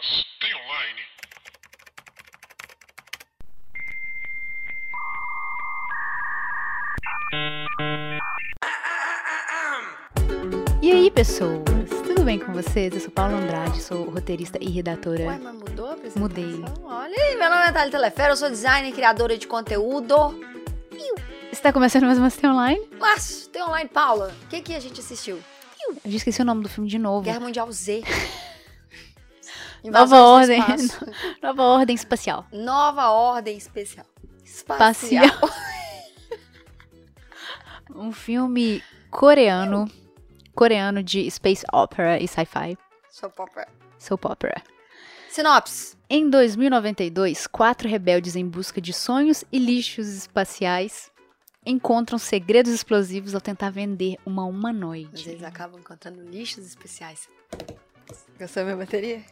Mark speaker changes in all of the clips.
Speaker 1: Mas tem online?
Speaker 2: E aí, pessoas? Tudo bem com vocês? Eu sou Paula Andrade, sou roteirista e redatora.
Speaker 3: Ué, mas mudou a apresentação?
Speaker 2: Mudei.
Speaker 3: Olha aí, meu nome é Natália Telefero, eu sou designer e criadora de conteúdo.
Speaker 2: Está começando mais uma Stay Online?
Speaker 3: Mas, tem online, Paula. O que, que a gente assistiu?
Speaker 2: Eu já esqueci o nome do filme de novo.
Speaker 3: Guerra Mundial Z.
Speaker 2: Nova Ordem. Nova Ordem Espacial.
Speaker 3: Nova Ordem Especial.
Speaker 2: Espacial. Um filme coreano. Coreano de space opera e sci-fi.
Speaker 3: Soap opera.
Speaker 2: Soap opera.
Speaker 3: Sinopse.
Speaker 2: Em 2092, quatro rebeldes em busca de sonhos e lixos espaciais encontram segredos explosivos ao tentar vender uma
Speaker 3: Mas
Speaker 2: humanoide.
Speaker 3: eles acabam encontrando lixos especiais. Gostou da minha bateria?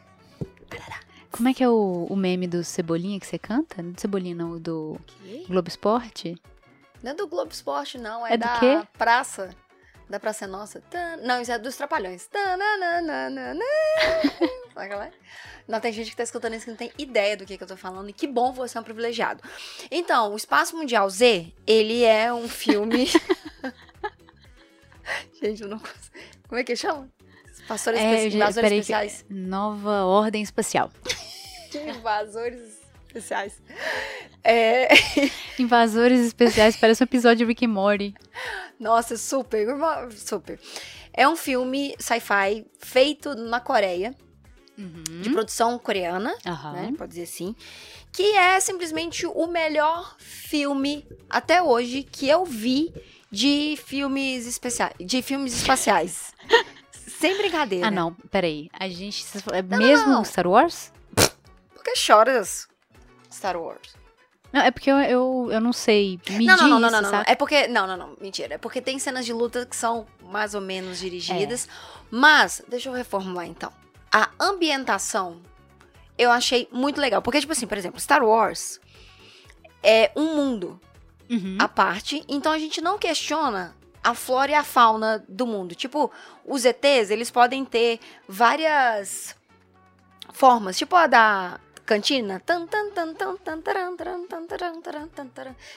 Speaker 2: Como é que é o, o meme do Cebolinha que você canta? Do Cebolinha, não, do
Speaker 3: Que?
Speaker 2: Globo Esporte?
Speaker 3: Não é do Globo Esporte, não. É,
Speaker 2: É
Speaker 3: da
Speaker 2: quê?
Speaker 3: Praça. Da Praça é Nossa. Não, isso é dos Trapalhões. É? Não, tem gente que tá escutando isso que não tem ideia do que, que eu tô falando. E que bom você é um privilegiado. Então, o Espaço Mundial Z, ele é um filme... gente, eu não consigo... Como é que chama? Pastores
Speaker 2: É,
Speaker 3: espe... invasores
Speaker 2: que-
Speaker 3: especiais.
Speaker 2: Nova Ordem Espacial.
Speaker 3: Invasores especiais. É...
Speaker 2: Invasores Especiais parece um episódio de Rick and Morty.
Speaker 3: Nossa, super, super. É um filme sci-fi feito na Coreia, de produção coreana,
Speaker 2: Aham.
Speaker 3: né? Pode dizer assim. Que é simplesmente o melhor filme até hoje que eu vi de filmes especiais, de filmes espaciais. Sem brincadeira.
Speaker 2: Ah, não, peraí. A gente. É
Speaker 3: Não,
Speaker 2: mesmo
Speaker 3: não.
Speaker 2: Star Wars?
Speaker 3: Por que choras? Star Wars.
Speaker 2: Não, é porque eu, eu, eu não sei medir
Speaker 3: Não, não, não, não,
Speaker 2: isso,
Speaker 3: não, não. É porque. Não, não, não. Mentira. É porque tem cenas de luta que são mais ou menos dirigidas. Mas, deixa eu reformular então. A ambientação eu achei muito legal. Porque, tipo assim, por exemplo, Star Wars é um mundo
Speaker 2: Uhum.
Speaker 3: à parte. Então a gente não questiona a flora e a fauna do mundo. Tipo, os ETs, eles podem ter várias formas. Tipo a da cantina.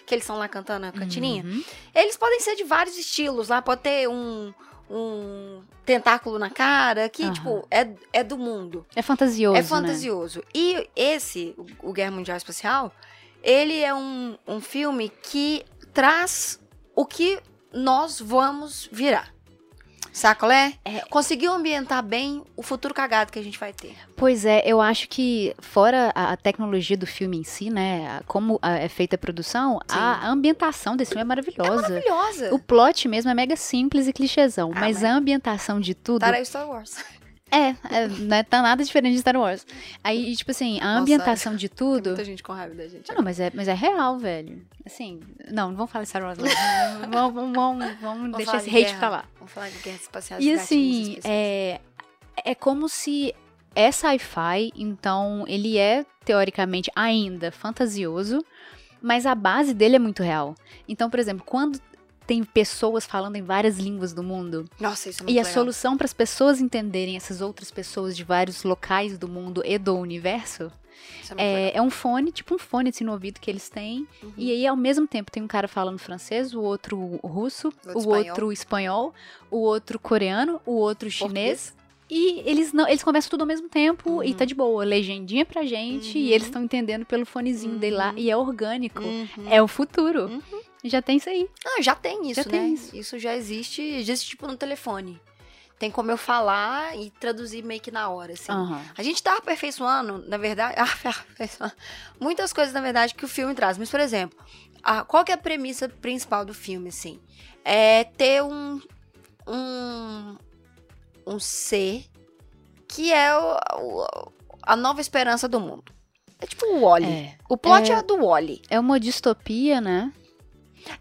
Speaker 3: Que eles estão lá cantando a cantininha.
Speaker 2: Uhum.
Speaker 3: Eles podem ser de vários estilos. Lá pode ter um, um tentáculo na cara, que,
Speaker 2: Aham.
Speaker 3: tipo, é, é do mundo.
Speaker 2: É fantasioso.
Speaker 3: é
Speaker 2: né?
Speaker 3: fantasioso. E esse, o o Guerra Mundial Espacial, ele é um, um filme que traz o que nós vamos virar. Qual é?
Speaker 2: É.
Speaker 3: Conseguiu ambientar bem o futuro cagado que a gente vai ter.
Speaker 2: Pois é, eu acho que, fora a, tecnologia do filme em si, né? Como é feita a produção, a, a ambientação desse filme é maravilhosa.
Speaker 3: Maravilhosa.
Speaker 2: O plot mesmo é mega simples e clichêzão,
Speaker 3: Ah,
Speaker 2: mas
Speaker 3: mas-
Speaker 2: a ambientação de tudo
Speaker 3: Tá aí o Star Wars.
Speaker 2: É, é, não é tá nada diferente de Star Wars. Aí, tipo assim, a ambientação de
Speaker 3: Tem
Speaker 2: tudo.
Speaker 3: muita gente com raiva da gente.
Speaker 2: Não, mas é, mas é real, velho. Assim, não, não vamos falar de Star Wars, vamos, vamos, vamos, vamos deixar esse
Speaker 3: de
Speaker 2: hate
Speaker 3: guerra.
Speaker 2: pra lá.
Speaker 3: Vamos falar de guerras espaciais
Speaker 2: E assim, é, é como se é sci-fi, então ele é, teoricamente, ainda fantasioso, mas a base dele é muito real. Então, por exemplo, quando tem pessoas falando em várias línguas do mundo,
Speaker 3: Nossa, isso é
Speaker 2: e
Speaker 3: muito
Speaker 2: a
Speaker 3: legal.
Speaker 2: solução para as pessoas entenderem essas outras pessoas de vários locais do mundo e do universo
Speaker 3: é
Speaker 2: é, é um fone, tipo um fone assim no ouvido que eles têm.
Speaker 3: Uhum.
Speaker 2: E aí, ao mesmo tempo, tem um cara falando francês, o outro russo,
Speaker 3: O outro
Speaker 2: o
Speaker 3: espanhol.
Speaker 2: outro espanhol, o outro coreano, o outro chinês. E eles não, eles conversam tudo ao mesmo tempo e
Speaker 3: Uhum.
Speaker 2: tá de boa. Legendinha pra gente e
Speaker 3: Uhum.
Speaker 2: eles estão entendendo pelo fonezinho dele lá.
Speaker 3: Uhum.
Speaker 2: E é orgânico.
Speaker 3: Uhum.
Speaker 2: É o futuro.
Speaker 3: Uhum.
Speaker 2: Já tem isso aí.
Speaker 3: Ah, já tem isso,
Speaker 2: Já
Speaker 3: né?
Speaker 2: tem isso.
Speaker 3: já existe, existe tipo no telefone. Tem como eu falar e traduzir meio que na hora, assim.
Speaker 2: Aham.
Speaker 3: A gente tá aperfeiçoando, na verdade, aperfeiçoando muitas coisas, na verdade, que o filme traz. Mas, por exemplo, a- qual que é a premissa principal do filme, assim? É ter um, um, um ser que é o- o- a nova esperança do mundo. É tipo o Wally.
Speaker 2: É.
Speaker 3: O plot
Speaker 2: É-
Speaker 3: é, do Wally.
Speaker 2: É uma distopia, né?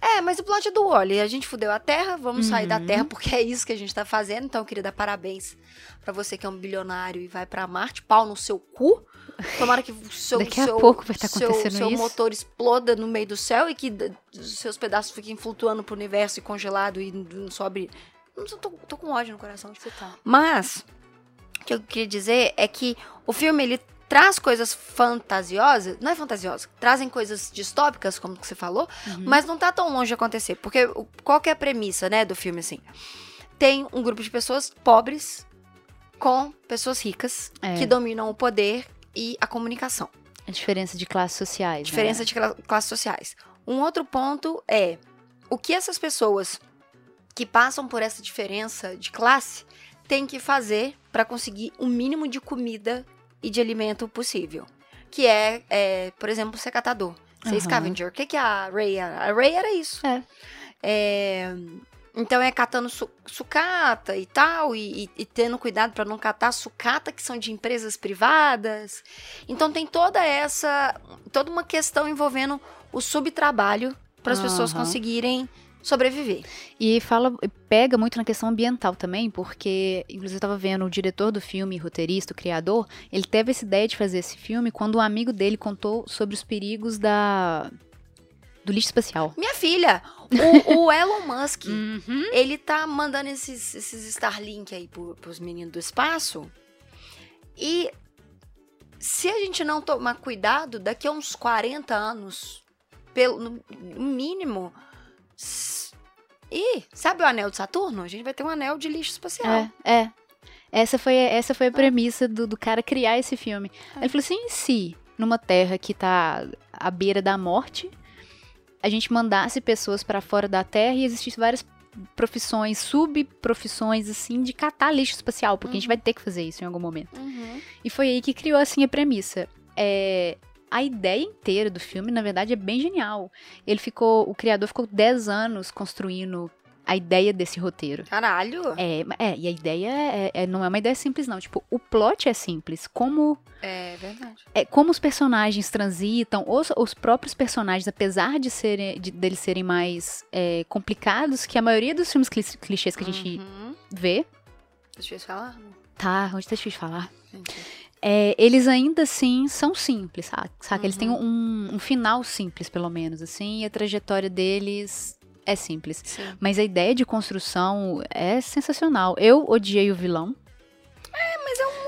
Speaker 3: É, mas o plot é do Wally. A gente fudeu a Terra, vamos sair da
Speaker 2: Uhum.
Speaker 3: Terra porque é isso que a gente tá fazendo. Então eu queria dar parabéns pra você que é um bilionário e vai pra Marte. Pau no seu cu. Tomara que o seu,
Speaker 2: Daqui a
Speaker 3: seu,
Speaker 2: pouco vai estar
Speaker 3: seu-
Speaker 2: acontecendo
Speaker 3: seu
Speaker 2: isso.
Speaker 3: motor exploda no meio do céu e que seus pedaços fiquem flutuando pro universo e congelado e não sobe. Não, tô, tô com ódio no coração de
Speaker 2: Você tá.
Speaker 3: Mas, O que eu queria dizer é que o filme, ele traz coisas fantasiosas, não é fantasiosa, trazem coisas distópicas, como você falou,
Speaker 2: Uhum.
Speaker 3: mas não tá tão longe de acontecer. Porque qual que é a premissa, né, do filme, assim? Tem um grupo de pessoas pobres com pessoas ricas
Speaker 2: É.
Speaker 3: que dominam o poder e a comunicação.
Speaker 2: A diferença de classes sociais.
Speaker 3: Diferença
Speaker 2: né?
Speaker 3: de cla- classes sociais. Um outro ponto é o que essas pessoas que passam por essa diferença de classe têm que fazer para conseguir o mínimo de comida e de alimento possível. Que é, é, por exemplo, ser catador, ser
Speaker 2: Aham.
Speaker 3: scavenger. O que, que a Ray era? A Ray era isso.
Speaker 2: É.
Speaker 3: É, então é catando su- sucata e tal, e, e- e tendo cuidado para não catar sucata que são de empresas privadas. Então tem toda essa, toda uma questão envolvendo o subtrabalho para as pessoas
Speaker 2: Aham.
Speaker 3: conseguirem sobreviver.
Speaker 2: E fala, pega muito na questão ambiental também, porque, inclusive, eu tava vendo o diretor do filme, roteirista, o criador, ele teve essa ideia de fazer esse filme quando um amigo dele contou sobre os perigos da do lixo espacial.
Speaker 3: Minha filha, o, o Elon Musk,
Speaker 2: Uhum.
Speaker 3: ele tá mandando esses, esses Starlink aí pro, pros meninos do espaço. E se a gente não tomar cuidado, daqui a uns 40 anos, pelo no mínimo. Ih, sabe o anel de Saturno? A gente vai ter um anel de lixo espacial.
Speaker 2: É, é. Essa foi, essa foi a premissa do, do cara criar esse filme. Ele falou assim: e se numa terra que tá à beira da morte, a gente mandasse pessoas pra fora da terra e existissem várias profissões, subprofissões, assim, de catar lixo espacial, porque a gente vai ter que fazer isso em algum momento.
Speaker 3: Uhum.
Speaker 2: E foi aí que criou, assim, a premissa. É, a ideia inteira do filme, na verdade, é bem genial. Ele ficou, o criador ficou 10 anos construindo a ideia desse roteiro.
Speaker 3: Caralho.
Speaker 2: É, é, e a ideia é, é- não é uma ideia simples, não. Tipo, o plot é simples. Como,
Speaker 3: É verdade.
Speaker 2: é, como os personagens transitam, os, os próprios personagens, apesar de serem, de, deles serem mais é, complicados que a maioria dos filmes cli- clichês que a gente
Speaker 3: Uhum.
Speaker 2: vê.
Speaker 3: Deixa eu falar.
Speaker 2: Tá, onde tá difícil de falar?
Speaker 3: Gente.
Speaker 2: É, eles ainda assim são simples, saca? saca? Eles têm
Speaker 3: Uhum.
Speaker 2: um, um final simples, pelo menos, assim, e a trajetória deles é simples.
Speaker 3: Sim.
Speaker 2: Mas a ideia de construção é sensacional. Eu odiei o vilão.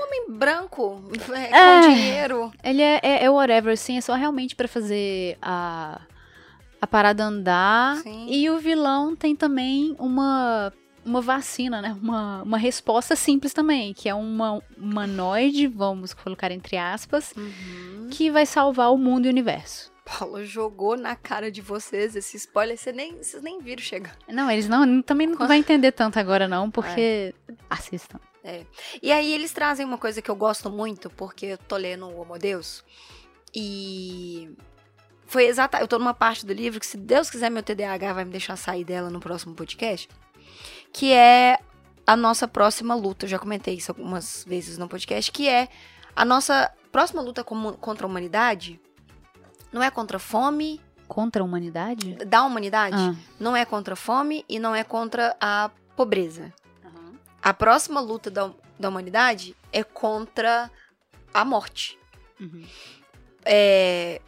Speaker 3: Homem branco, é, com
Speaker 2: É.
Speaker 3: dinheiro.
Speaker 2: Ele é, é, é whatever, assim, é só realmente pra fazer a, a parada andar.
Speaker 3: Sim.
Speaker 2: E o vilão tem também uma, uma vacina, né? Uma, uma resposta simples também, que é uma humanoide, vamos colocar entre aspas,
Speaker 3: Uhum.
Speaker 2: que vai salvar o mundo e o universo.
Speaker 3: Paulo jogou na cara de vocês esse spoiler, vocês nem, vocês nem viram chegar.
Speaker 2: Não, eles não, também não vai entender tanto agora não, porque assistam.
Speaker 3: E aí eles trazem uma coisa que eu gosto muito, porque eu tô lendo o Homo Deus, e foi exata, eu tô numa parte do livro que se Deus quiser meu TDAH vai me deixar sair dela no próximo podcast, que é a nossa próxima luta, eu já comentei isso algumas vezes no podcast, que é a nossa próxima luta contra a humanidade, não é contra a fome
Speaker 2: Contra a humanidade?
Speaker 3: da humanidade,
Speaker 2: Ah.
Speaker 3: não é contra a fome e não é contra a pobreza. A próxima luta da, da humanidade é contra a morte.
Speaker 2: Uhum.
Speaker 3: É,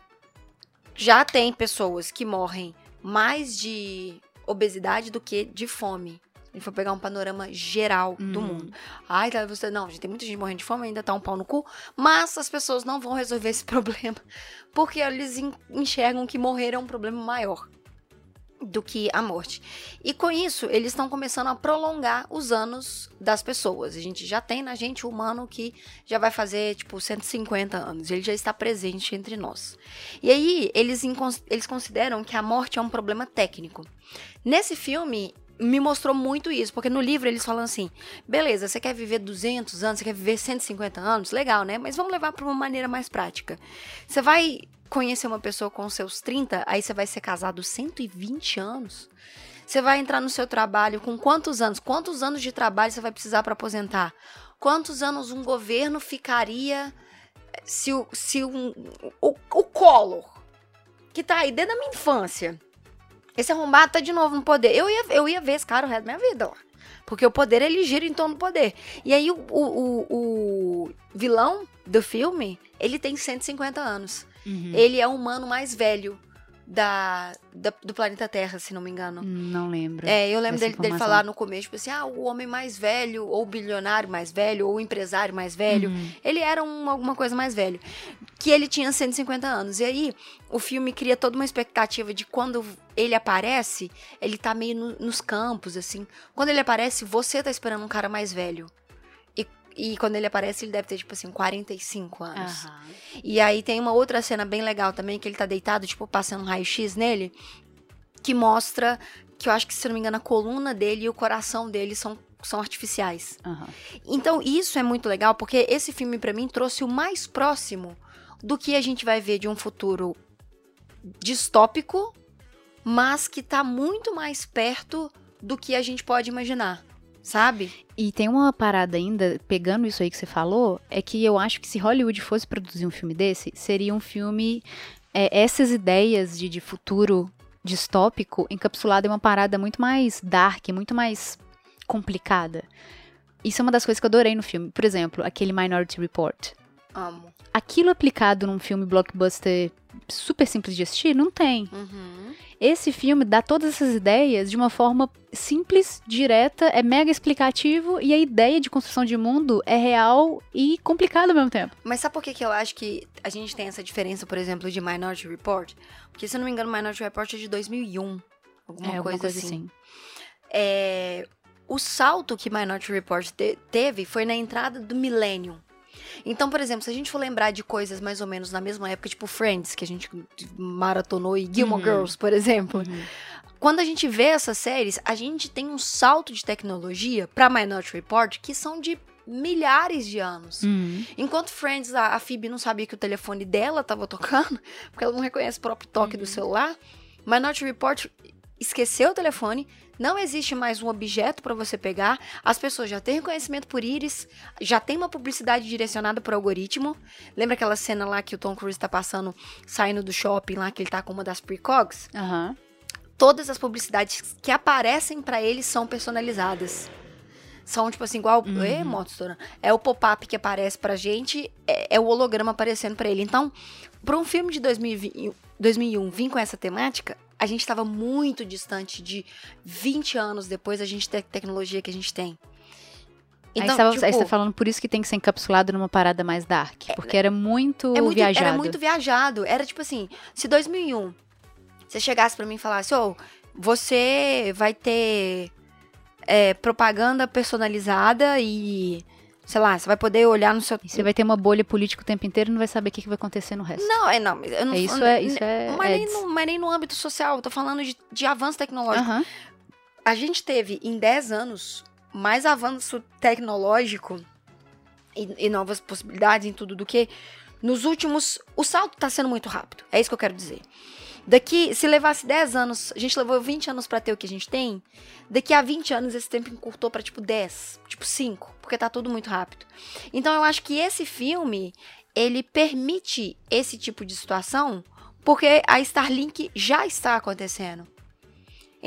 Speaker 3: já tem pessoas que morrem mais de obesidade do que de fome. Gente for pegar um panorama geral do
Speaker 2: Uhum.
Speaker 3: mundo. Ai, tá, você. Não, gente, tem muita gente morrendo de fome, ainda tá um pau no cu. Mas as pessoas não vão resolver esse problema. Porque eles en- enxergam que morrer é um problema maior do que a morte. E com isso, eles estão começando a prolongar os anos das pessoas. A gente já tem na gente humano que já vai fazer, tipo, 150 anos. Ele já está presente entre nós. E aí, eles, eles consideram que a morte é um problema técnico. Nesse filme, me mostrou muito isso, porque no livro eles falam assim: beleza, você quer viver 200 anos, você quer viver 150 anos, legal, né? Mas vamos levar para uma maneira mais prática. Você vai conhecer uma pessoa com seus 30, aí você vai ser casado 120 anos. Você vai entrar no seu trabalho com quantos anos? Quantos anos de trabalho você vai precisar para aposentar? Quantos anos um governo ficaria se o, se um, o, o Collor, que tá aí desde a minha infância, esse arrombado tá de novo no poder. Eu ia, eu ia ver esse cara o resto da minha vida lá. Porque o poder, ele gira em torno do poder. E aí, o, o, o- o vilão do filme, ele tem 150 anos.
Speaker 2: Uhum.
Speaker 3: Ele é o humano mais velho da, da- do planeta Terra, se não me engano.
Speaker 2: Não lembro.
Speaker 3: É, eu lembro dele, dele falar no começo, tipo assim, ah, o homem mais velho, ou o bilionário mais velho, ou o empresário mais velho.
Speaker 2: Uhum.
Speaker 3: Ele era um- alguma coisa mais velho. Que ele tinha 150 anos. E aí, o filme cria toda uma expectativa de quando ele aparece, ele tá meio no- nos campos, assim. Quando ele aparece, você tá esperando um cara mais velho. E, quando ele aparece, ele deve ter, tipo assim, 45 anos.
Speaker 2: Aham.
Speaker 3: E aí tem uma outra cena bem legal também, que ele tá deitado, tipo, passando um raio-x nele, que mostra que eu acho que, se não me engano, a coluna dele e o coração dele são, são artificiais.
Speaker 2: Aham.
Speaker 3: Então, isso é muito legal, porque esse filme, pra mim, trouxe o mais próximo do que a gente vai ver de um futuro distópico, mas que tá muito mais perto do que a gente pode imaginar, sabe?
Speaker 2: E tem uma parada ainda, pegando isso aí que você falou, é que eu acho que se Hollywood fosse produzir um filme desse, seria um filme. é, essas ideias de, de futuro distópico encapsulado em uma parada muito mais dark, muito mais complicada. Isso é uma das coisas que eu adorei no filme. Por exemplo, aquele Minority Report.
Speaker 3: Amo.
Speaker 2: Aquilo aplicado num filme blockbuster super simples de assistir, não tem.
Speaker 3: Uhum.
Speaker 2: Esse filme dá todas essas ideias de uma forma simples, direta, é mega explicativo e a ideia de construção de mundo é real e complicada ao mesmo tempo.
Speaker 3: Mas sabe por que, que eu acho que a gente tem essa diferença, por exemplo, de Minority Report? Porque, se eu não me engano, Minority Report é de 2001. Alguma,
Speaker 2: é,
Speaker 3: coisa,
Speaker 2: alguma coisa
Speaker 3: assim.
Speaker 2: assim.
Speaker 3: É, o salto que Minority Report te- teve foi na entrada do Millennium. Então, por exemplo, se a gente for lembrar de coisas mais ou menos na mesma época, tipo Friends, que a gente maratonou, e Gilmore
Speaker 2: Uhum.
Speaker 3: Girls, por exemplo.
Speaker 2: Uhum.
Speaker 3: Quando a gente vê essas séries, a gente tem um salto de tecnologia pra Minority Report que são de milhares de anos.
Speaker 2: Uhum.
Speaker 3: Enquanto Friends, a, a Phoebe não sabia que o telefone dela tava tocando, porque ela não reconhece o próprio toque do celular. Minority Report esqueceu o telefone, não existe mais um objeto para você pegar, as pessoas já têm reconhecimento por íris, já tem uma publicidade direcionada por algoritmo. Lembra aquela cena lá que o Tom Cruise tá passando, saindo do shopping lá, que ele tá com uma das precogs?
Speaker 2: Aham.
Speaker 3: Todas as publicidades que aparecem para ele são personalizadas. São, tipo assim, igual.
Speaker 2: Uhum.
Speaker 3: Ê, moto. É o pop-up que aparece pra gente, é, é o holograma aparecendo pra ele. Então, pra um filme de 2020 2001 vir com essa temática, a gente tava muito distante de 20 anos depois a gente ter a tecnologia que a gente tem.
Speaker 2: aí, você
Speaker 3: tipo,
Speaker 2: tá falando por isso que tem que ser encapsulado numa parada mais dark. Porque era muito,
Speaker 3: é muito,
Speaker 2: viajado.
Speaker 3: Era muito viajado. Era tipo assim, se 2001 você chegasse pra mim e falasse, ô, você vai ter é, propaganda personalizada e, sei lá, você vai poder olhar no seu...
Speaker 2: E você vai ter uma bolha política o tempo inteiro e não vai saber o que, que vai acontecer no resto.
Speaker 3: Não, é não, eu não
Speaker 2: É, isso é, isso é
Speaker 3: mas, nem no, mas nem no âmbito social, eu tô falando de, de avanço tecnológico.
Speaker 2: Aham.
Speaker 3: A gente teve em 10 anos mais avanço tecnológico e, e novas possibilidades em tudo do que nos últimos. O salto tá sendo muito rápido. É isso que eu quero dizer. Daqui, se levasse 10 anos, a gente levou 20 anos pra ter o que a gente tem. Daqui a 20 anos esse tempo encurtou pra tipo 10, tipo 5, porque tá tudo muito rápido. Então eu acho que esse filme, ele permite esse tipo de situação, porque a Starlink já está acontecendo.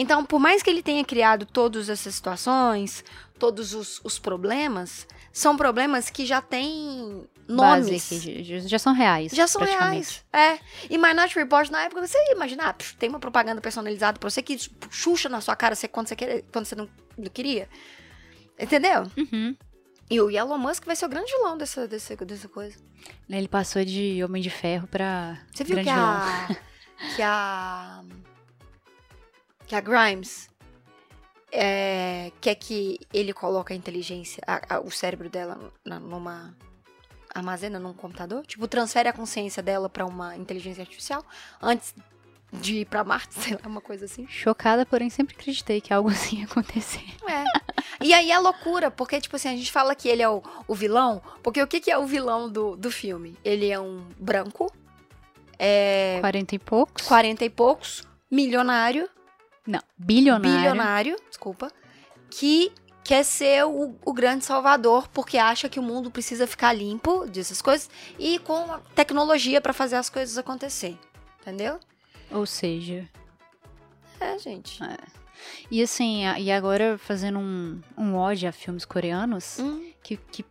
Speaker 3: Então, por mais que ele tenha criado todas essas situações, todos os, os problemas, são problemas que já têm
Speaker 2: Base
Speaker 3: nomes.
Speaker 2: aqui, já, são reais.
Speaker 3: Já são reais. É. E Minority Report, na época, você ia imaginar, tem uma propaganda personalizada pra você que xuxa na sua cara você, quando você, quer, quando você não, não queria. Entendeu?
Speaker 2: Uhum.
Speaker 3: E o Elon Musk vai ser o grande vilão dessa, dessa, dessa coisa.
Speaker 2: Ele passou de Homem de Ferro pra.
Speaker 3: Você viu
Speaker 2: grande
Speaker 3: que
Speaker 2: vilão.
Speaker 3: a. que a. Que a Grimes é, quer que ele coloque a inteligência, a- a- o cérebro dela numa. armazena num computador? Tipo, transfere a consciência dela pra uma inteligência artificial antes de ir pra Marte, sei lá, uma coisa assim.
Speaker 2: Chocada, porém sempre acreditei que algo assim ia acontecer.
Speaker 3: É. E aí é loucura, porque, tipo assim, a gente fala que ele é o, o vilão, porque o que, que é o vilão do, do filme? Ele é um branco, é
Speaker 2: 40 e poucos.
Speaker 3: 40 e poucos, milionário,
Speaker 2: Não, bilionário.
Speaker 3: bilionário, desculpa, que quer ser o, o grande salvador porque acha que o mundo precisa ficar limpo dessas coisas e com a tecnologia pra fazer as coisas acontecer. Entendeu?
Speaker 2: Ou seja.
Speaker 3: É, gente.
Speaker 2: E assim, e agora fazendo um, um ode a filmes coreanos,
Speaker 3: Hum,
Speaker 2: que, que.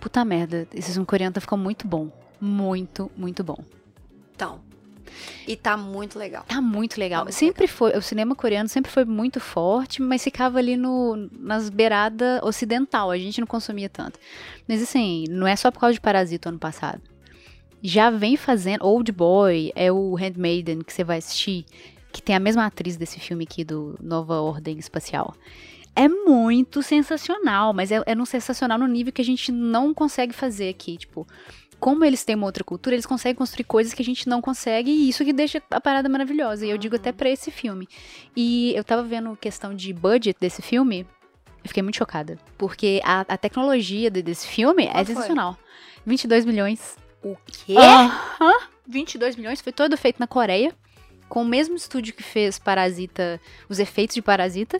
Speaker 2: Puta merda, esse filme coreano tá ficando muito bom. Muito, muito bom.
Speaker 3: então. E tá muito legal.
Speaker 2: Tá muito legal.
Speaker 3: Tá muito
Speaker 2: sempre foi, o cinema coreano sempre foi muito forte, mas ficava ali no, nas beiradas ocidental, a gente não consumia tanto. Mas assim, não é só por causa de Parasita ano passado. Já vem fazendo, Old Boy, é o Handmaiden que você vai assistir, que tem a mesma atriz desse filme aqui do Nova Ordem Espacial. É muito sensacional, mas é, é um sensacional no nível que a gente não consegue fazer aqui, tipo como eles têm uma outra cultura, eles conseguem construir coisas que a gente não consegue, e isso que deixa a parada maravilhosa. E eu digo até para esse filme. E eu tava vendo questão de budget desse filme, eu fiquei muito chocada. Porque a, a tecnologia de, desse filme
Speaker 3: Qual
Speaker 2: é
Speaker 3: foi?
Speaker 2: sensacional. 22 milhões.
Speaker 3: O quê?
Speaker 2: Aham. 22 milhões, foi todo feito na Coreia, com o mesmo estúdio que fez Parasita, os efeitos de Parasita.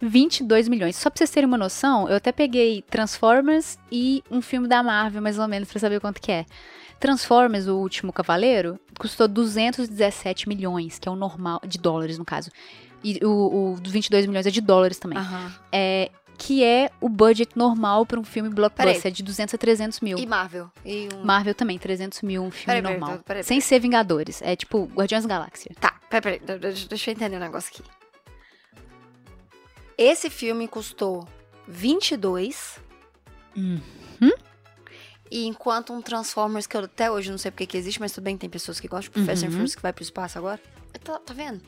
Speaker 2: 22 milhões. Só pra vocês terem uma noção, eu até peguei Transformers e um filme da Marvel, mais ou menos, pra saber quanto que é. Transformers, o último Cavaleiro, custou 217 milhões, que é o normal, de dólares no caso. E o, o dos 22 milhões é de dólares também.
Speaker 3: Aham.
Speaker 2: É, que é o budget normal pra um filme blockbuster,
Speaker 3: Peraí.
Speaker 2: é de 200 a 300 mil.
Speaker 3: E Marvel? E um...
Speaker 2: Marvel também, 300 mil, um filme
Speaker 3: Peraí,
Speaker 2: normal.
Speaker 3: peraí, peraí.
Speaker 2: Sem ser Vingadores. É tipo Guardiões da Galáxia.
Speaker 3: Tá, peraí, deixa eu entender um negócio aqui. Esse filme custou 22,
Speaker 2: Uhum.
Speaker 3: e enquanto um Transformers, que eu até hoje não sei porque que existe, mas tudo bem, tem pessoas que gostam,
Speaker 2: Uhum.
Speaker 3: Furious que vai pro espaço agora. Tá, tá vendo?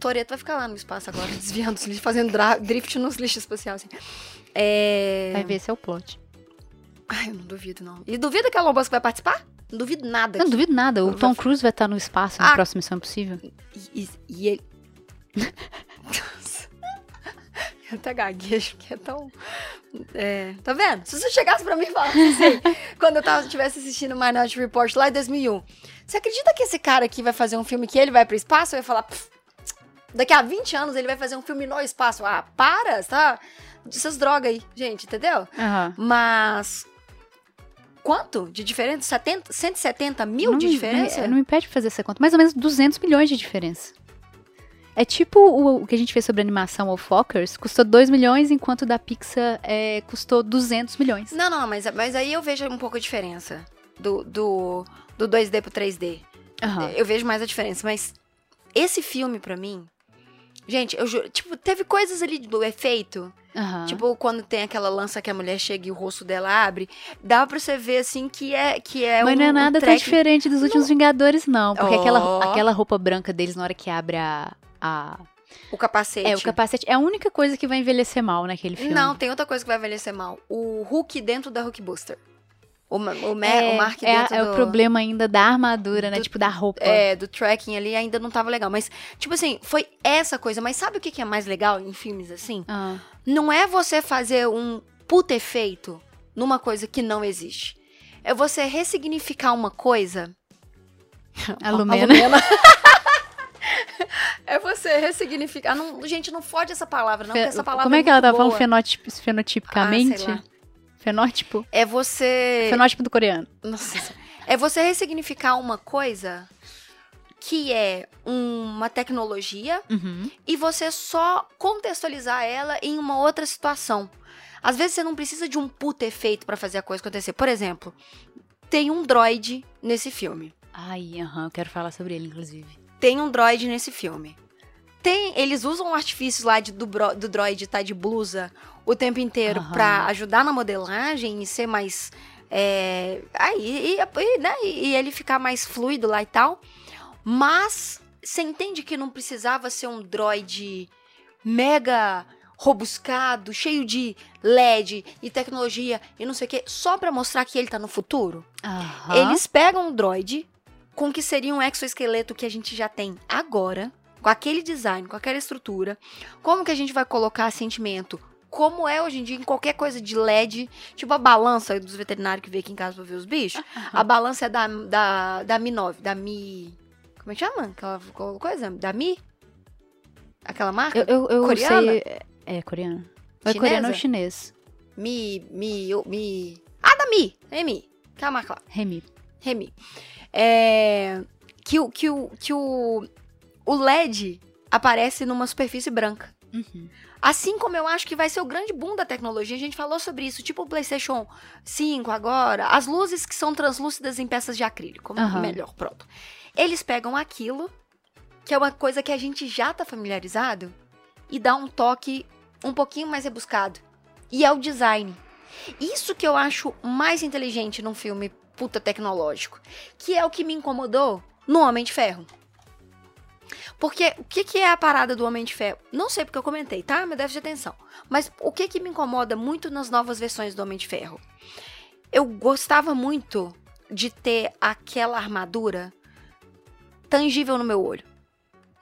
Speaker 3: Toreto vai ficar lá no espaço agora, desviando os lixos, fazendo drift nos lixos espaciais, assim. É...
Speaker 2: Vai ver, é o plot.
Speaker 3: Ai, eu não duvido, não. E duvida que a Elon Musk vai participar? Não duvido nada.
Speaker 2: Eu não duvido nada. O Tom Cruise vai estar no espaço na
Speaker 3: Ah.
Speaker 2: próxima Missão Impossível.
Speaker 3: E, e- e ele. Eu até gaguejo, porque é tão. É, tá vendo? Se você chegasse pra mim e falasse assim, quando eu tava, estivesse assistindo o Minority Report lá em 2001, você acredita que esse cara aqui vai fazer um filme que ele vai pro espaço? Eu ia falar, "Pff, daqui a 20 anos ele vai fazer um filme no espaço. Ah, para, tá? Essas drogas aí, gente, entendeu?
Speaker 2: Aham.
Speaker 3: Mas. Quanto de diferença? 70, 170 mil
Speaker 2: não,
Speaker 3: de
Speaker 2: me-
Speaker 3: diferença?
Speaker 2: Não, me impede de fazer essa conta. Mais ou menos 200 milhões de diferença. É tipo o, o que a gente fez sobre animação, o Fockers, custou 2 milhões, enquanto o da Pixar é, custou 200 milhões.
Speaker 3: Não, não, mas, mas aí eu vejo um pouco a diferença do, do, do 2D pro 3D.
Speaker 2: Aham.
Speaker 3: Eu vejo mais a diferença, mas esse filme, pra mim. Gente, eu juro, tipo, teve coisas ali do efeito.
Speaker 2: Aham.
Speaker 3: Tipo, quando tem aquela lança que a mulher chega e o rosto dela abre, dá pra você ver assim que é que é
Speaker 2: Mas
Speaker 3: um,
Speaker 2: não é
Speaker 3: um
Speaker 2: nada tão
Speaker 3: track-
Speaker 2: diferente dos últimos Vingadores, não. Porque
Speaker 3: Ó.
Speaker 2: aquela, aquela roupa branca deles, na hora que abre a. a-
Speaker 3: o capacete.
Speaker 2: É, o capacete é a única coisa que vai envelhecer mal naquele filme.
Speaker 3: Não, tem outra coisa que vai envelhecer mal. O Hulk dentro da Hulk Buster. O, o, Ma-
Speaker 2: é,
Speaker 3: o Mark
Speaker 2: é, a-
Speaker 3: dentro
Speaker 2: é
Speaker 3: do...
Speaker 2: o problema ainda da armadura, né?
Speaker 3: do-
Speaker 2: Tipo, da roupa.
Speaker 3: É, do tracking ali ainda não tava legal. Mas, tipo assim, foi essa coisa. Mas sabe o que que é mais legal em filmes assim?
Speaker 2: Ah,
Speaker 3: Não é você fazer um puta efeito numa coisa que não existe. É você ressignificar uma coisa.
Speaker 2: a Lumena.
Speaker 3: é você ressignificar. Não, gente, não fode essa palavra, não, porque essa palavra
Speaker 2: Como é que
Speaker 3: muito
Speaker 2: ela
Speaker 3: boa.
Speaker 2: falando fenotip, fenotipicamente?
Speaker 3: Ah.
Speaker 2: Fenótipo?
Speaker 3: É você.
Speaker 2: Fenótipo do coreano.
Speaker 3: Nossa. É você ressignificar uma coisa que é uma tecnologia
Speaker 2: Uhum.
Speaker 3: e você só contextualizar ela em uma outra situação. Às vezes você não precisa de um puta efeito pra fazer a coisa acontecer. Por exemplo, tem um droid nesse filme.
Speaker 2: Ai, aham, eu quero falar sobre ele, inclusive.
Speaker 3: Tem um droid nesse filme. Tem, eles usam artifícios lá de, do, do droid estar de blusa o tempo inteiro
Speaker 2: Aham.
Speaker 3: pra ajudar na modelagem e ser mais. É, aí, e, e, né, e ele ficar mais fluido lá e tal. Mas você entende que não precisava ser um droid mega robuscado, cheio de LED e tecnologia e não sei o que, só pra mostrar que ele tá no futuro?
Speaker 2: Aham.
Speaker 3: Eles pegam um droid com o que seria um exoesqueleto que a gente já tem agora, com aquele design, com aquela estrutura. Como que a gente vai colocar sentimento? Como é hoje em dia em qualquer coisa de LED, tipo a balança dos veterinários que vê aqui em casa pra ver os bichos. A balança é da, da, da Mi 9, da Mi. Como é que chama? Aquela coisa? Da Mi? Aquela marca?
Speaker 2: Eu, eu, eu
Speaker 3: Coreana?
Speaker 2: sei. É, coreano. Ou é coreano ou chinês?
Speaker 3: Mi, Mi, Mi. Ah, da Mi! É Mi. Aquela marca lá.
Speaker 2: Remy.
Speaker 3: Remy. É, que o, que, o, que o, o LED aparece numa superfície branca.
Speaker 2: Uhum.
Speaker 3: Assim como eu acho que vai ser o grande boom da tecnologia, a gente falou sobre isso, tipo o PlayStation 5 agora, as luzes que são translúcidas em peças de acrílico,
Speaker 2: Aham.
Speaker 3: melhor, pronto. Eles pegam aquilo, que é uma coisa que a gente já tá familiarizado, e dá um toque um pouquinho mais rebuscado. E é o design. Isso que eu acho mais inteligente num filme puta tecnológico, que é o que me incomodou no Homem de Ferro. Porque o que, que é a parada do Homem de Ferro? Não sei porque eu comentei, tá? Mas deve de atenção. Mas o que, que me incomoda muito nas novas versões do Homem de Ferro? Eu gostava muito de ter aquela armadura tangível no meu olho.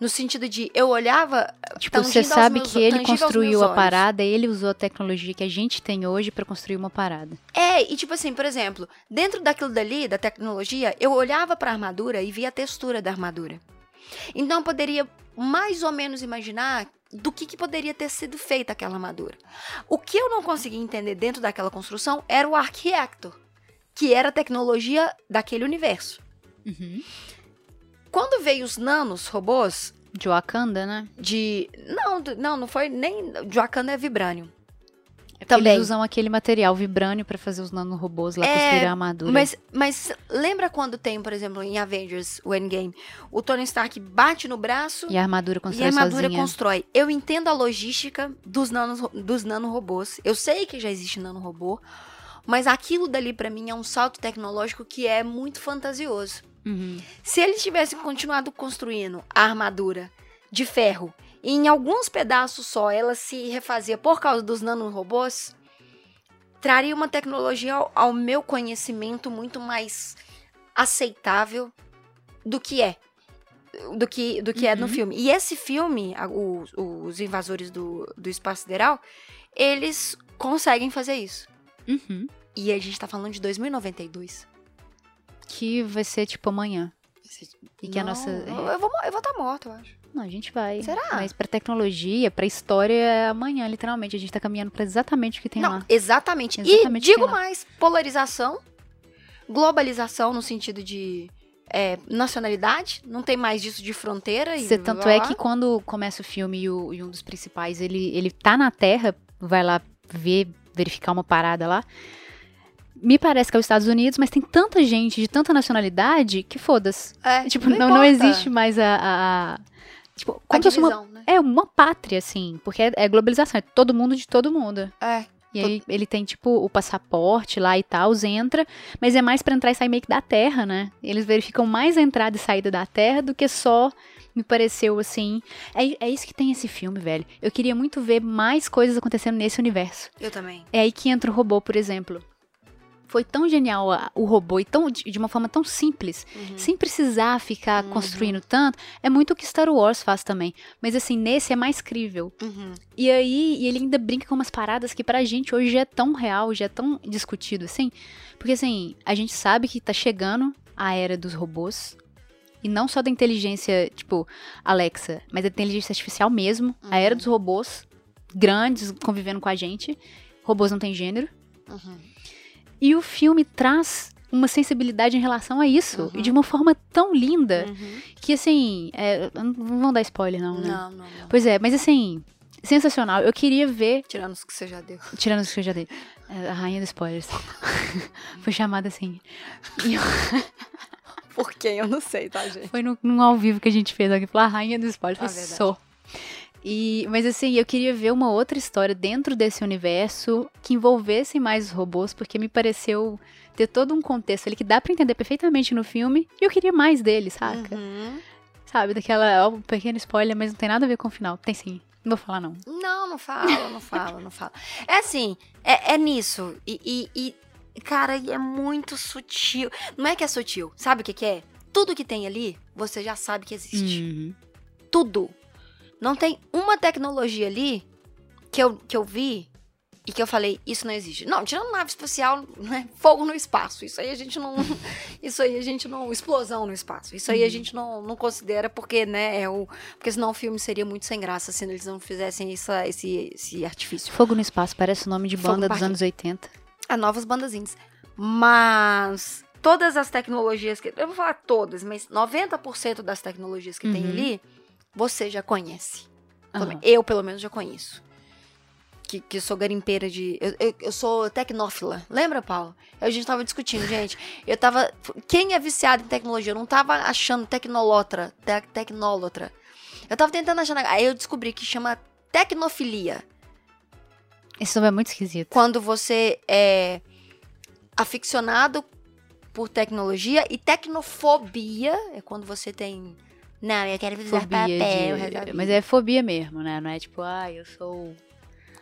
Speaker 3: No sentido de eu olhava.
Speaker 2: Tipo, você sabe
Speaker 3: meus-
Speaker 2: que ele construiu a parada, ele usou a tecnologia que a gente tem hoje pra construir uma parada.
Speaker 3: É, e tipo assim, por exemplo, dentro daquilo dali, da tecnologia, eu olhava pra armadura e via a textura da armadura. Então eu poderia mais ou menos imaginar do que, que poderia ter sido feita aquela armadura. O que eu não conseguia entender dentro daquela construção era o Arc Reactor, que era a tecnologia daquele universo.
Speaker 2: Uhum.
Speaker 3: Quando veio os nanos robôs
Speaker 2: De Wakanda, né?
Speaker 3: de. Não, não, não foi nem. De Wakanda é Vibranium.
Speaker 2: É
Speaker 3: Também.
Speaker 2: Eles usam aquele material vibrânio pra fazer os nanorobôs lá
Speaker 3: É,
Speaker 2: construir a armadura.
Speaker 3: Mas, mas lembra quando tem, por exemplo, em Avengers, o Endgame, o Tony Stark bate no braço
Speaker 2: E a armadura
Speaker 3: e
Speaker 2: constrói
Speaker 3: a armadura
Speaker 2: sozinha.
Speaker 3: constrói. Eu entendo a logística dos, nanos, dos nanorobôs. Eu sei que já existe nanorobô. Mas aquilo dali, pra mim, é um salto tecnológico que é muito fantasioso.
Speaker 2: Uhum.
Speaker 3: Se eles tivessem continuado construindo a armadura de ferro e em alguns pedaços só ela se refazia por causa dos nanorobôs, traria uma tecnologia ao, ao meu conhecimento muito mais aceitável do que é. Do que, do que é no
Speaker 2: Uhum.
Speaker 3: filme. E esse filme, a- os, os invasores do, do espaço sideral, eles conseguem fazer isso.
Speaker 2: Uhum.
Speaker 3: E a gente tá falando de 2092.
Speaker 2: Que vai ser tipo amanhã. E que a
Speaker 3: Não,
Speaker 2: nossa.
Speaker 3: Eu, eu vou estar eu vou tá morta, eu acho.
Speaker 2: Não, a gente vai.
Speaker 3: Será?
Speaker 2: Mas pra tecnologia, pra história, é amanhã, literalmente. A gente tá caminhando pra exatamente o que tem
Speaker 3: Não,
Speaker 2: lá.
Speaker 3: exatamente.
Speaker 2: Exatamente
Speaker 3: E digo mais, polarização, globalização no sentido de é, nacionalidade, não tem mais disso de fronteira. e
Speaker 2: Cê-
Speaker 3: blá,
Speaker 2: tanto é que quando começa o filme e, o- e um dos principais, ele, ele tá na Terra, vai lá ver, verificar uma parada lá. Me parece que é os Estados Unidos, mas tem tanta gente de tanta nacionalidade que foda-se.
Speaker 3: É,
Speaker 2: Tipo, não, não,
Speaker 3: importa.
Speaker 2: existe mais a. a- a- tipo, como fosse uma,
Speaker 3: divisão, né?
Speaker 2: é uma pátria, assim. Porque é, é globalização, é todo mundo de todo mundo.
Speaker 3: É.
Speaker 2: E aí ele tem, tipo, o passaporte lá e tal, entra, mas é mais pra entrar e sair meio que da terra, né? Eles verificam mais a entrada e saída da terra do que só, me pareceu assim. É, é isso que tem esse filme, velho. Eu queria muito ver mais coisas acontecendo nesse universo.
Speaker 3: Eu também.
Speaker 2: É aí que entra o robô, por exemplo. Foi tão genial a- o robô e tão, de de uma forma tão simples,
Speaker 3: Uhum.
Speaker 2: sem precisar ficar
Speaker 3: Uhum.
Speaker 2: construindo tanto. É muito o que Star Wars faz também. Mas assim, nesse é mais crível.
Speaker 3: Uhum.
Speaker 2: E aí, e ele ainda brinca com umas paradas que pra gente hoje já é tão real, já é tão discutido assim. Porque assim, a gente sabe que tá chegando a era dos robôs. E não só da inteligência, tipo, Alexa, mas da inteligência artificial mesmo. A era
Speaker 3: Uhum.
Speaker 2: dos robôs grandes convivendo com a gente. Robôs não têm gênero.
Speaker 3: Uhum.
Speaker 2: E o filme traz uma sensibilidade em relação a isso.
Speaker 3: Uhum.
Speaker 2: De uma forma tão linda
Speaker 3: Uhum.
Speaker 2: que, assim, é, não vão dar spoiler, não, né?
Speaker 3: Não, não, não.
Speaker 2: Pois é, mas assim, sensacional. Eu queria ver
Speaker 3: Tirando os que você já deu.
Speaker 2: Tirando os que eu já dei. É, A rainha dos spoilers. foi chamada assim. E
Speaker 3: Por quem? Eu não sei, tá, gente?
Speaker 2: foi no, num ao vivo que a gente fez aqui. Falou a rainha dos spoilers.
Speaker 3: Ah,
Speaker 2: Falei,
Speaker 3: verdade.
Speaker 2: sou. E, mas assim, eu queria ver uma outra história dentro desse universo que envolvesse mais os robôs, porque me pareceu ter todo um contexto ali que dá pra entender perfeitamente no filme. E eu queria mais dele, saca?
Speaker 3: Uhum.
Speaker 2: Sabe? Daquela. Ó, um pequeno spoiler, mas não tem nada a ver com o final. Tem sim. Não vou falar, não.
Speaker 3: Não, não fala, não fala, não fala. É assim, é, é nisso. E, e- e, cara, é muito sutil. Não é que é sutil, sabe o que, que é? Tudo que tem ali, você já sabe que existe.
Speaker 2: Uhum.
Speaker 3: Tudo. Não tem uma tecnologia ali que eu, que eu vi e que eu falei, isso não existe. Não, tirando nave espacial, né? Fogo no espaço. Isso aí a gente não. Isso aí a gente não. Explosão no espaço. Isso aí a gente não, não considera, porque, né, é o. Porque senão o filme seria muito sem graça se eles não fizessem essa, esse, esse artifício.
Speaker 2: Fogo no Espaço parece o nome de banda dos anos 80.
Speaker 3: a novas bandas indies. Mas todas as tecnologias que. Eu vou falar todas, mas 90% das tecnologias que tem
Speaker 2: Uhum.
Speaker 3: ali, você já conhece. Men- Eu, pelo menos, já conheço. Que, que sou garimpeira de. Eu, eu, eu sou tecnófila. Lembra, Paulo? A gente tava discutindo, gente. Eu tava. Quem é viciado em tecnologia? Eu não tava achando tecnolotra. Tec, tecnólatra. Eu tava tentando achar. Aí eu descobri que chama tecnofilia.
Speaker 2: Esse nome é muito esquisito.
Speaker 3: Quando você é aficionado por tecnologia. E tecnofobia é quando você tem. Não, eu quero usar papel.
Speaker 2: de... Mas é fobia mesmo, né? Não é tipo, ah, eu sou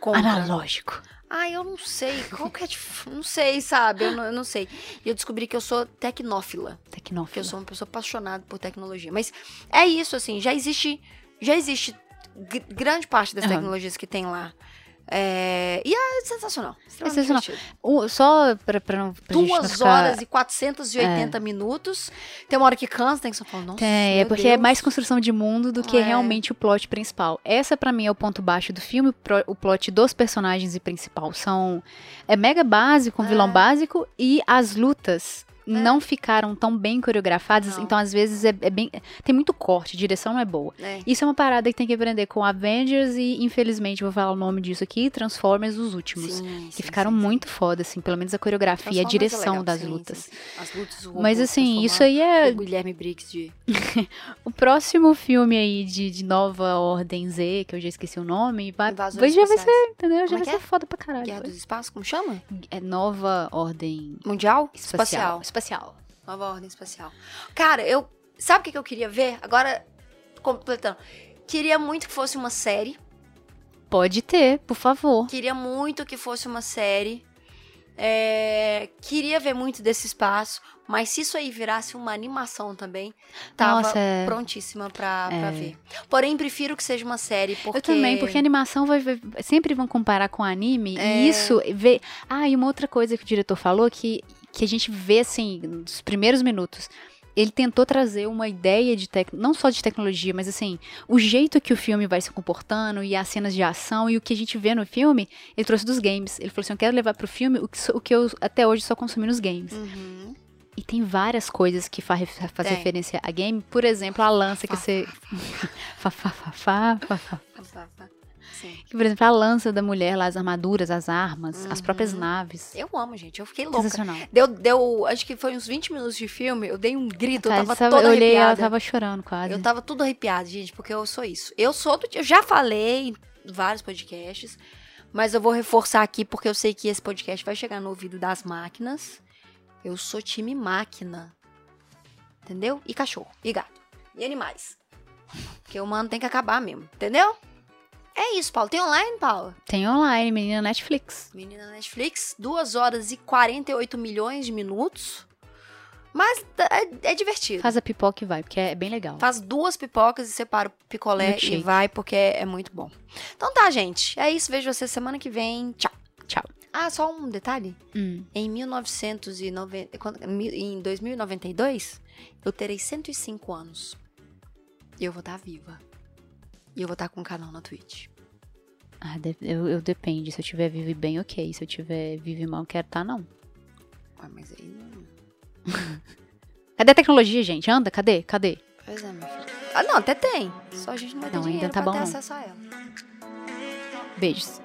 Speaker 3: Contra.
Speaker 2: analógico.
Speaker 3: Ah, eu não sei. Qual que é Não sei, sabe? Eu não, eu não sei. E eu descobri que eu sou tecnófila. Que eu sou uma pessoa apaixonada por tecnologia. Mas é isso, assim. Já existe. Já existe gr- grande parte das
Speaker 2: Aham.
Speaker 3: tecnologias que tem lá. É, e é sensacional. extremamente
Speaker 2: sensacional. só pra, pra, não, pra não
Speaker 3: Duas
Speaker 2: ficar... É.
Speaker 3: horas e 480 minutos. Tem uma hora que cansa, tem que só falar, nossa.
Speaker 2: Tem, é porque é
Speaker 3: Deus.
Speaker 2: mais construção de mundo do que
Speaker 3: É.
Speaker 2: realmente o plot principal. Essa pra mim é o ponto baixo do filme, o plot dos personagens e principal são é mega básico, um vilão
Speaker 3: É.
Speaker 2: básico e as lutas não ficaram tão bem coreografadas,
Speaker 3: Não.
Speaker 2: então às vezes é, é bem tem muito corte, direção não é boa.
Speaker 3: É.
Speaker 2: Isso é uma parada que tem que aprender com Avengers e infelizmente vou falar o nome disso aqui, Transformers os últimos.
Speaker 3: Sim,
Speaker 2: Que
Speaker 3: sim,
Speaker 2: ficaram
Speaker 3: sim,
Speaker 2: muito foda, assim, pelo menos a coreografia, a
Speaker 3: é
Speaker 2: direção das lutas.
Speaker 3: As lutas, o
Speaker 2: Mas assim, isso aí é
Speaker 3: O Guilherme Briggs de.
Speaker 2: o próximo filme aí de, de Nova Ordem Z, que eu já esqueci o nome, vai, vai já vai ser, entendeu? Já
Speaker 3: é
Speaker 2: vai ser
Speaker 3: é?
Speaker 2: foda pra caralho.
Speaker 3: Guerra dos Espaços, como chama?
Speaker 2: É Nova Ordem
Speaker 3: Mundial?
Speaker 2: Espacial. Espacial.
Speaker 3: Nova Ordem Espacial. Cara, eu. Sabe o que que eu queria ver? Agora, completando. Queria muito que fosse uma série.
Speaker 2: Pode ter, por favor.
Speaker 3: Queria muito que fosse uma série. É, queria ver muito desse espaço. Mas se isso aí virasse uma animação também, tava
Speaker 2: Nossa, é.
Speaker 3: prontíssima pra, pra
Speaker 2: É.
Speaker 3: ver. Porém, prefiro que seja uma série, porque.
Speaker 2: Eu também, porque animação vai, vai- sempre vão comparar com anime
Speaker 3: É.
Speaker 2: e isso vê. Ah, e uma outra coisa que o diretor falou que que a gente vê assim nos primeiros minutos. Ele tentou trazer uma ideia de tec... não só de tecnologia, mas assim, o jeito que o filme vai se comportando e as cenas de ação e o que a gente vê no filme, ele trouxe dos games. Ele falou assim: "Eu quero levar pro filme o que, so- o que eu até hoje só consumi nos games".
Speaker 3: Uhum.
Speaker 2: E tem várias coisas que faz, faz
Speaker 3: Tem.
Speaker 2: referência a game, por exemplo, a lança que você fa, fa, fa, fa, fa, fa.
Speaker 3: Sim.
Speaker 2: Que, por exemplo, a lança da mulher lá, as armaduras, as armas, as próprias naves.
Speaker 3: Eu amo, gente. Eu fiquei louca.
Speaker 2: Sensacional.
Speaker 3: Deu, deu, acho que foi uns 20 minutos de filme, eu dei um grito,
Speaker 2: Cara,
Speaker 3: eu tava toda
Speaker 2: eu olhei ela
Speaker 3: arrepiada.
Speaker 2: tava chorando quase.
Speaker 3: Eu tava tudo arrepiada, gente, porque eu sou isso. Eu sou do. Eu já falei em vários podcasts, mas eu vou reforçar aqui porque eu sei que esse podcast vai chegar no ouvido das máquinas. Eu sou time máquina. Entendeu? E cachorro, e gato, e animais. Porque o humano tem que acabar mesmo, entendeu? É isso, Paulo. Tem online, Paulo?
Speaker 2: Tem online, menina Netflix.
Speaker 3: Menina Netflix, 2 horas e 48 milhões de minutos. Mas é, é divertido.
Speaker 2: Faz a pipoca e vai, porque é bem legal.
Speaker 3: Faz duas pipocas e separa o picolé
Speaker 2: Milkshake.
Speaker 3: e vai, porque é, é muito bom. Então tá, gente. É isso. Vejo você semana que vem. Tchau.
Speaker 2: Tchau.
Speaker 3: Ah, só um detalhe.
Speaker 2: Hum.
Speaker 3: Em 1990, quando- em 2092, eu terei 105 anos. E eu vou estar viva. E eu vou estar com um canal na Twitch.
Speaker 2: Ah, eu, eu depende. Se eu tiver vivo e bem, ok. Se eu tiver vivo e mal, quero tá, não.
Speaker 3: Ah, mas aí não...
Speaker 2: Cadê a tecnologia, gente? Anda, cadê? Cadê?
Speaker 3: Pois é, meu filho. Ah, não, até tem. Só a gente não vai ter
Speaker 2: Não, ainda tá bom,
Speaker 3: ter
Speaker 2: não.
Speaker 3: acesso a ela.
Speaker 2: Beijos.